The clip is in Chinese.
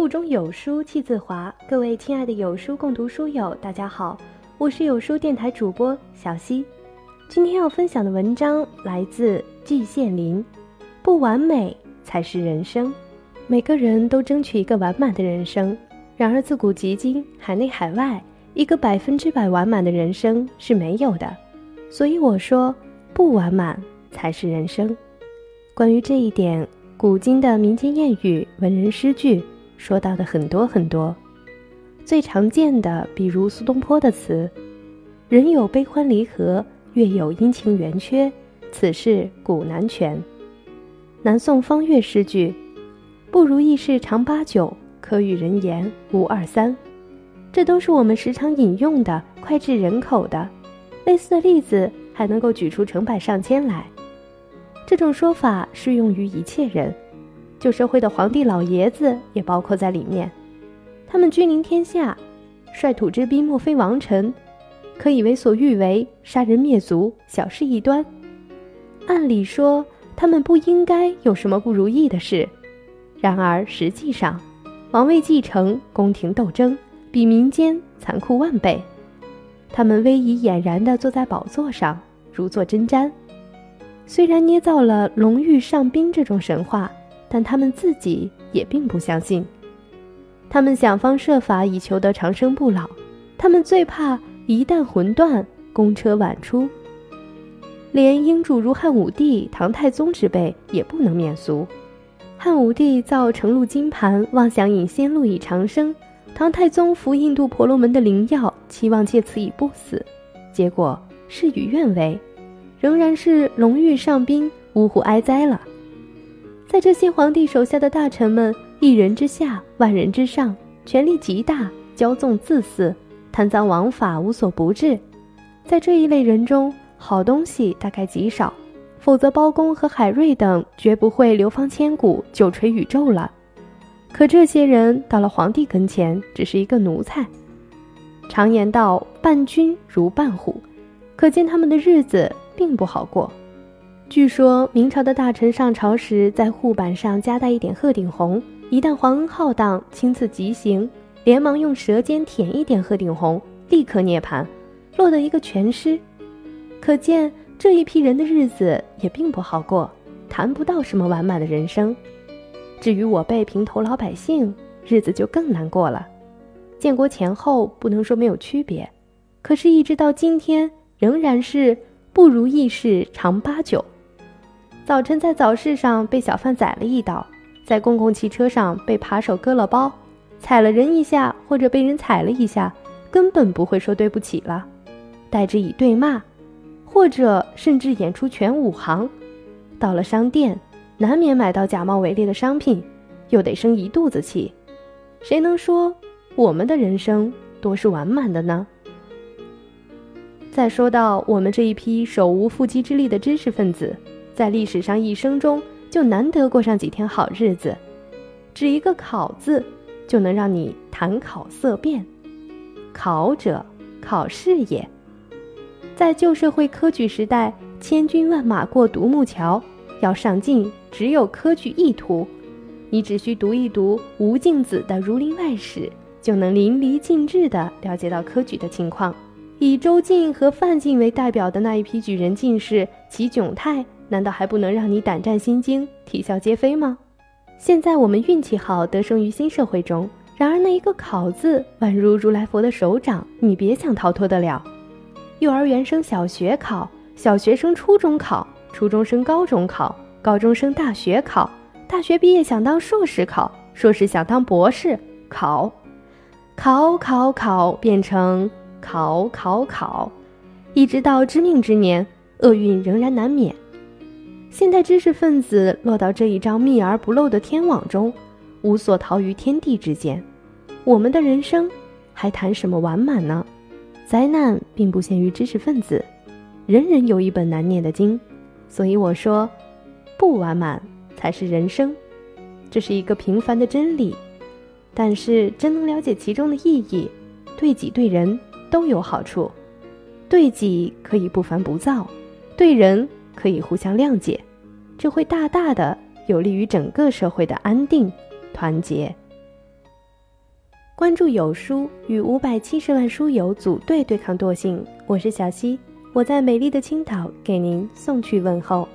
腹中有书气自华，各位亲爱的有书共读书友，大家好，我是有书电台主播小溪。今天要分享的文章来自季羡林，不完美才是人生。每个人都争取一个完满的人生，然而自古及今，海内海外，一个百分之百完满的人生是没有的。所以我说，不完满才是人生。关于这一点，古今的民间谚语、文人诗句说到的很多很多。最常见的，比如苏东坡的词：“人有悲欢离合，月有阴晴圆缺，此事古难全。”南宋方岳诗句：“不如意事常八九，可与人言无二三。”这都是我们时常引用的、脍炙人口的。类似的例子还能够举出成百上千来。这种说法适用于一切人，旧社会的皇帝老爷子也包括在里面。他们君临天下，率土之滨莫非王臣，可以为所欲为，杀人灭族，小事一端。按理说，他们不应该有什么不如意的事。然而实际上，王位继承、宫廷斗争，比民间残酷万倍。他们威仪俨然地坐在宝座上，如坐针毡。虽然捏造了龙玉上宾这种神话，但他们自己也并不相信。他们想方设法以求得长生不老。他们最怕一旦魂断，公车晚出。连英主如汉武帝、唐太宗之辈也不能免俗。汉武帝造成露金盘，妄想引仙路以长生。唐太宗服印度婆罗门的灵药，期望借此以不死，结果事与愿违，仍然是龙玉上宾，呜呼哀哉了。在这些皇帝手下的大臣们，一人之下，万人之上，权力极大，骄纵自私，贪赃枉法，无所不至。在这一类人中，好东西大概极少，否则包公和海瑞等绝不会流芳千古，久垂宇宙了。可这些人到了皇帝跟前，只是一个奴才。常言道：“伴君如伴虎”，可见他们的日子并不好过。据说明朝的大臣上朝时，在护板上夹带一点鹤顶红，一旦皇恩浩荡，亲自急行，连忙用舌尖舔一点鹤顶红，立刻涅槃，落得一个全尸。可见这一批人的日子也并不好过，谈不到什么完满的人生。至于我辈平头老百姓，日子就更难过了。建国前后不能说没有区别，可是，一直到今天，仍然是不如意事常八九。早晨在早市上被小贩宰了一刀，在公共汽车上被扒手割了包，踩了人一下或者被人踩了一下，根本不会说对不起了，代之以对骂，或者甚至演出全武行。到了商店。难免买到假冒伪劣的商品，又得生一肚子气。谁能说我们的人生多是完满的呢？再说到我们这一批手无缚鸡之力的知识分子，在历史上一生中就难得过上几天好日子。只一个“考”字，就能让你谈考色变。考者，考试也。在旧社会科举时代，千军万马过独木桥。要上进，只有科举一途。你只需读一读吴敬梓的《儒林外史》，就能淋漓尽致地了解到科举的情况。以周进和范进为代表的那一批举人进士，其窘态难道还不能让你胆战心惊、啼笑皆非吗？现在我们运气好，得生于新社会中。然而那一个“考”字，宛如如来佛的手掌，你别想逃脱得了。幼儿园升小学考，小学生初中考。初中升高中考，高中升大学考，大学毕业想当硕士考，硕士想当博士考，考考考变成考考考，一直到知命之年，厄运仍然难免。现代知识分子落到这一张密而不漏的天网中，无所逃于天地之间。我们的人生还谈什么完满呢？灾难并不限于知识分子，人人有一本难念的经。所以我说，不完满才是人生，这是一个平凡的真理。但是真能了解其中的意义，对己对人都有好处。对己可以不烦不躁，对人可以互相谅解，这会大大的有利于整个社会的安定团结。关注有书，与五百七十万书友组队对抗惰性。我是小溪，我在美丽的青岛给您送去问候。